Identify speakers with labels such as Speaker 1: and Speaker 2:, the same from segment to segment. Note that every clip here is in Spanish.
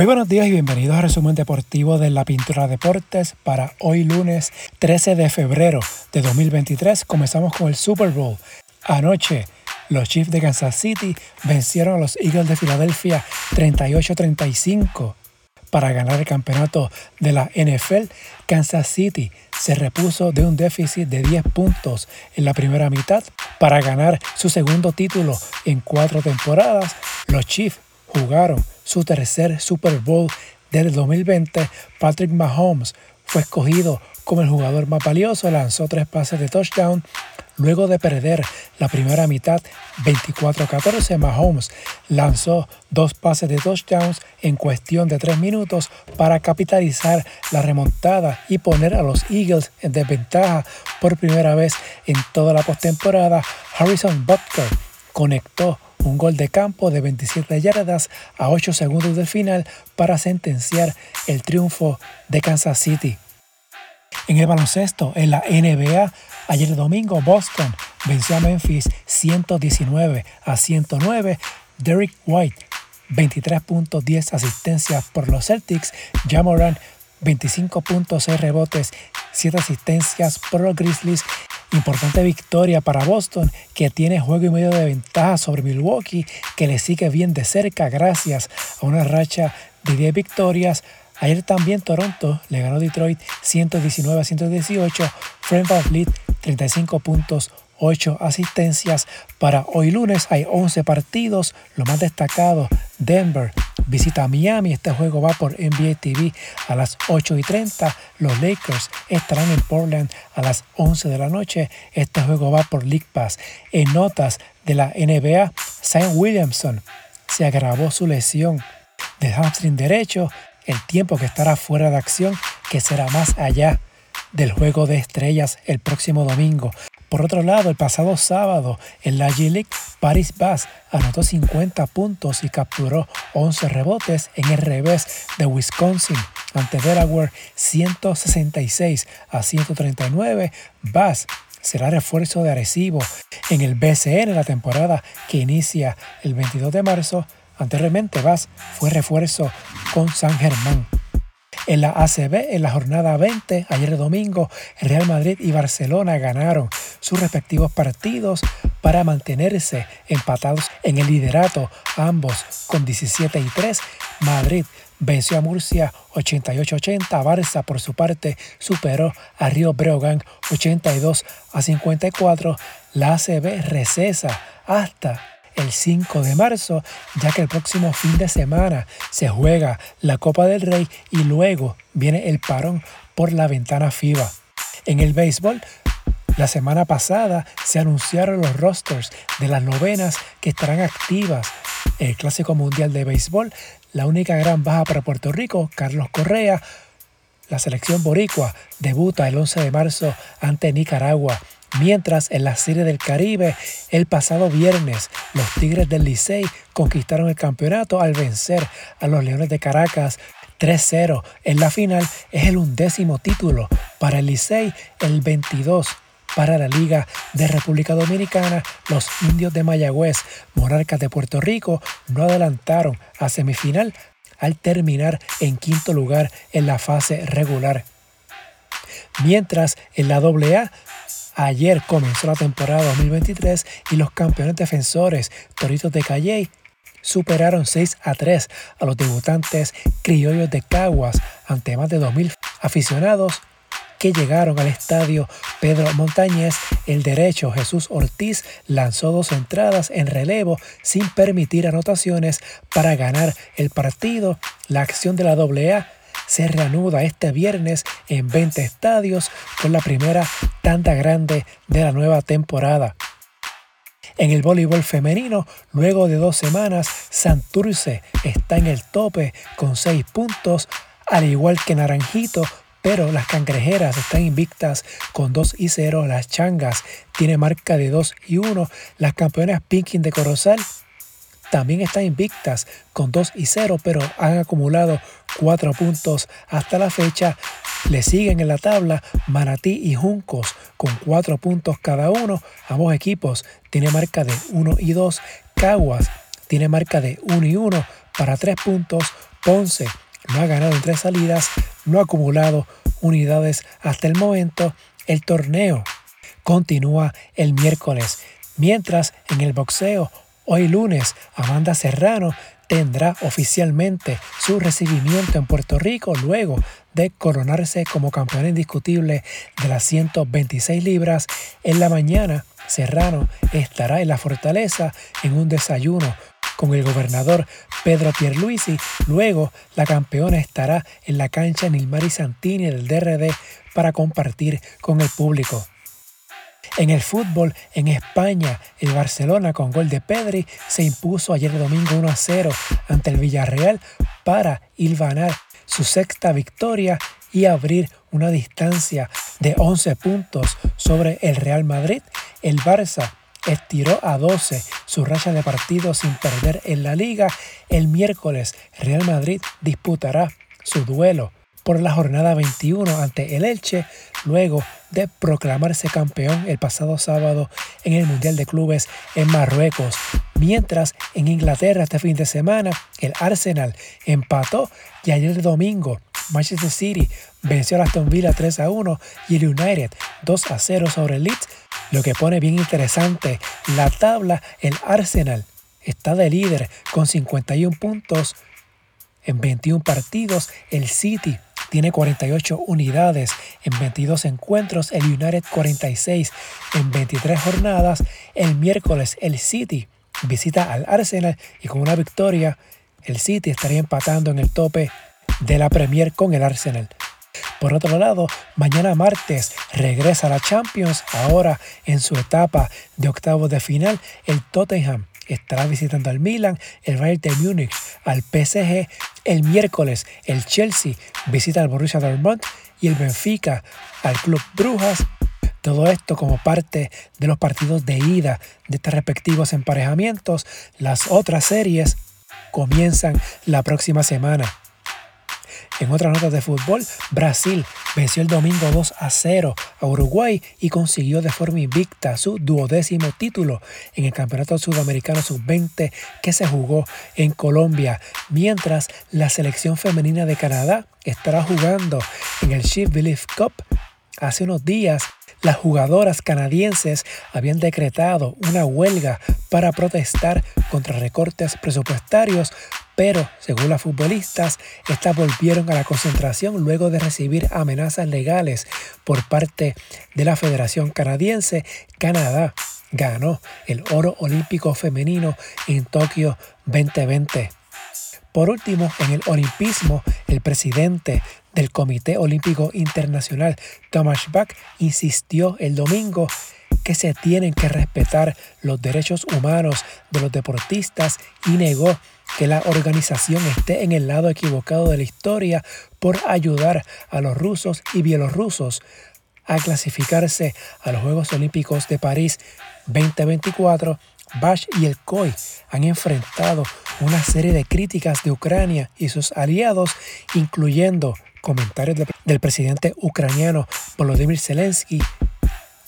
Speaker 1: Muy buenos días y bienvenidos a Resumen Deportivo de la Pintura Deportes para hoy lunes 13 de febrero de 2023. Comenzamos con el Super Bowl. Anoche los Chiefs de Kansas City vencieron a los Eagles de Filadelfia 38-35 para ganar el campeonato de la NFL. Kansas City se repuso de un déficit de 10 puntos en la primera mitad para ganar su segundo título en cuatro temporadas. Los Chiefs jugaron su tercer Super Bowl del 2020, Patrick Mahomes fue escogido como el jugador más valioso, lanzó tres pases de touchdown. Luego de perder la primera mitad 24-14, Mahomes lanzó dos pases de touchdowns en cuestión de tres minutos para capitalizar la remontada y poner a los Eagles en desventaja por primera vez en toda la postemporada. Harrison Butker conectó un gol de campo de 27 yardas a 8 segundos del final para sentenciar el triunfo de Kansas City. En el baloncesto, en la NBA, ayer domingo Boston venció a Memphis 119 a 109. Derek White 23.10 asistencias por los Celtics. Jamoran 25.6 rebotes, 7 asistencias por los Grizzlies Importante victoria para Boston, que tiene juego y medio de ventaja sobre Milwaukee, que le sigue bien de cerca gracias a una racha de 10 victorias. Ayer también Toronto le ganó Detroit 119 a 118. Fred VanVleet 35 puntos, 8 asistencias. Para hoy lunes hay 11 partidos. Lo más destacado, Denver visita a Miami. Este juego va por NBA TV a las 8 y 30. Los Lakers estarán en Portland a las 11 de la noche. Este juego va por League Pass. En notas de la NBA, Sam Williamson se agravó su lesión de hamstring derecho. El tiempo que estará fuera de acción, que será más allá del juego de estrellas el próximo domingo. Por otro lado, el pasado sábado en la G-League, Paris Bass anotó 50 puntos y capturó 11 rebotes en el revés de Wisconsin ante Delaware 166 a 139. Bass será refuerzo de Arecibo en el BCN la temporada que inicia el 22 de marzo. Anteriormente Bass fue refuerzo con San Germán. En la ACB, en la jornada 20, ayer domingo, Real Madrid y Barcelona ganaron sus respectivos partidos para mantenerse empatados en el liderato, ambos con 17 y 3. Madrid venció a Murcia 88-80. Barça, por su parte, superó a Río Breogán 82 a 54. La ACB recesa hasta el 5 de marzo, ya que el próximo fin de semana se juega la Copa del Rey y luego viene el parón por la ventana FIBA. En el béisbol, la semana pasada se anunciaron los rosters de las novenas que estarán activas. El Clásico Mundial de Béisbol, la única gran baja para Puerto Rico, Carlos Correa. La selección boricua debuta el 11 de marzo ante Nicaragua. Mientras en la Serie del Caribe, el pasado viernes, los Tigres del Licey conquistaron el campeonato al vencer a los Leones de Caracas 3-0 en la final. Es el undécimo título para el Licey, el 22 para la Liga de República Dominicana, los indios de Mayagüez, monarcas de Puerto Rico, no adelantaron a semifinal al terminar en quinto lugar en la fase regular. Mientras en la AA Ayer comenzó la temporada 2023 y los campeones defensores Toritos de Calley superaron 6 a 3 a los debutantes criollos de Caguas ante más de 2.000 aficionados que llegaron al estadio Pedro Montañez. El derecho Jesús Ortiz lanzó dos entradas en relevo sin permitir anotaciones para ganar el partido. La acción de la AA se reanuda este viernes en 20 estadios con la primera tanta grande de la nueva temporada. En el voleibol femenino, luego de dos semanas, Santurce está en el tope con 6 puntos, al igual que Naranjito, pero las cangrejeras están invictas con 2 y 0. Las changas tiene marca de 2 y 1. Las campeonas Pinkin de Corozal también están invictas con 2 y 0, pero han acumulado 4 puntos hasta la fecha. Le siguen en la tabla Manatí y Juncos con 4 puntos cada uno. Ambos equipos tienen marca de 1 y 2. Caguas tiene marca de 1 y 1 para 3 puntos. Ponce no ha ganado en tres salidas, no ha acumulado unidades hasta el momento. El torneo continúa el miércoles, mientras en el boxeo, hoy lunes, Amanda Serrano tendrá oficialmente su recibimiento en Puerto Rico luego de coronarse como campeona indiscutible de las 126 libras. En la mañana, Serrano estará en la fortaleza en un desayuno con el gobernador Pedro Pierluisi. Luego, la campeona estará en la cancha Nilmari Santini del DRD para compartir con el público. En el fútbol, en España, el Barcelona con gol de Pedri se impuso ayer domingo 1 a 0 ante el Villarreal para hilvanar su sexta victoria y abrir una distancia de 11 puntos sobre el Real Madrid. El Barça estiró a 12 su racha de partidos sin perder en la liga. El miércoles Real Madrid disputará su duelo por la jornada 21 ante el Elche, luego de proclamarse campeón el pasado sábado en el Mundial de Clubes en Marruecos. Mientras en Inglaterra este fin de semana el Arsenal empató y ayer domingo Manchester City venció a Aston Villa 3 a 1 y el United 2 a 0 sobre el Leeds, lo que pone bien interesante la tabla. El Arsenal está de líder con 51 puntos en 21 partidos. El City tiene 48 unidades en 22 encuentros, el United 46 en 23 jornadas. El miércoles el City visita al Arsenal y con una victoria el City estaría empatando en el tope de la Premier con el Arsenal. Por otro lado, mañana martes regresa a la Champions, ahora en su etapa de octavos de final, el Tottenham estará visitando al Milan, el Bayern de Múnich al PSG. El miércoles el Chelsea visita al Borussia Dortmund y el Benfica al Club Brujas. Todo esto como parte de los partidos de ida de estos respectivos emparejamientos. Las otras series comienzan la próxima semana. En otras notas de fútbol, Brasil venció el domingo 2 a 0 a Uruguay y consiguió de forma invicta su duodécimo título en el Campeonato Sudamericano Sub-20 que se jugó en Colombia, mientras la selección femenina de Canadá estará jugando en el Chief Belief Cup. Hace unos días las jugadoras canadienses habían decretado una huelga para protestar contra recortes presupuestarios pero según las futbolistas, estas volvieron a la concentración luego de recibir amenazas legales por parte de la Federación Canadiense. Canadá ganó el oro olímpico femenino en Tokio 2020. Por último, en el olimpismo, el presidente del Comité Olímpico Internacional, Thomas Bach, insistió el domingo que se tienen que respetar los derechos humanos de los deportistas y negó que la organización esté en el lado equivocado de la historia por ayudar a los rusos y bielorrusos a clasificarse a los Juegos Olímpicos de París 2024, Bash y el COI han enfrentado una serie de críticas de Ucrania y sus aliados, incluyendo comentarios del presidente ucraniano Volodymyr Zelensky,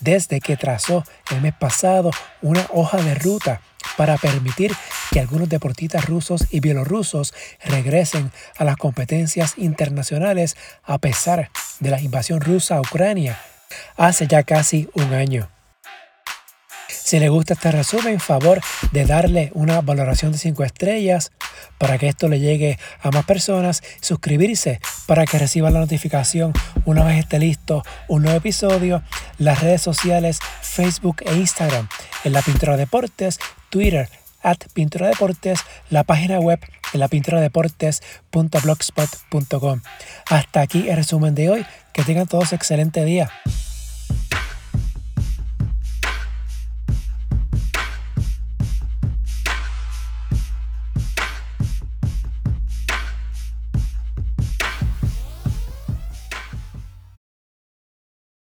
Speaker 1: desde que trazó el mes pasado una hoja de ruta para permitir que algunos deportistas rusos y bielorrusos regresen a las competencias internacionales a pesar de la invasión rusa a Ucrania hace ya casi un año. Si le gusta este resumen, favor de darle una valoración de 5 estrellas para que esto le llegue a más personas, suscribirse para que reciba la notificación una vez esté listo un nuevo episodio, las redes sociales Facebook e Instagram en la Pintura Deportes, Twitter at Pintura Deportes, la página web en la Hasta aquí el resumen de hoy. Que tengan todos excelente día.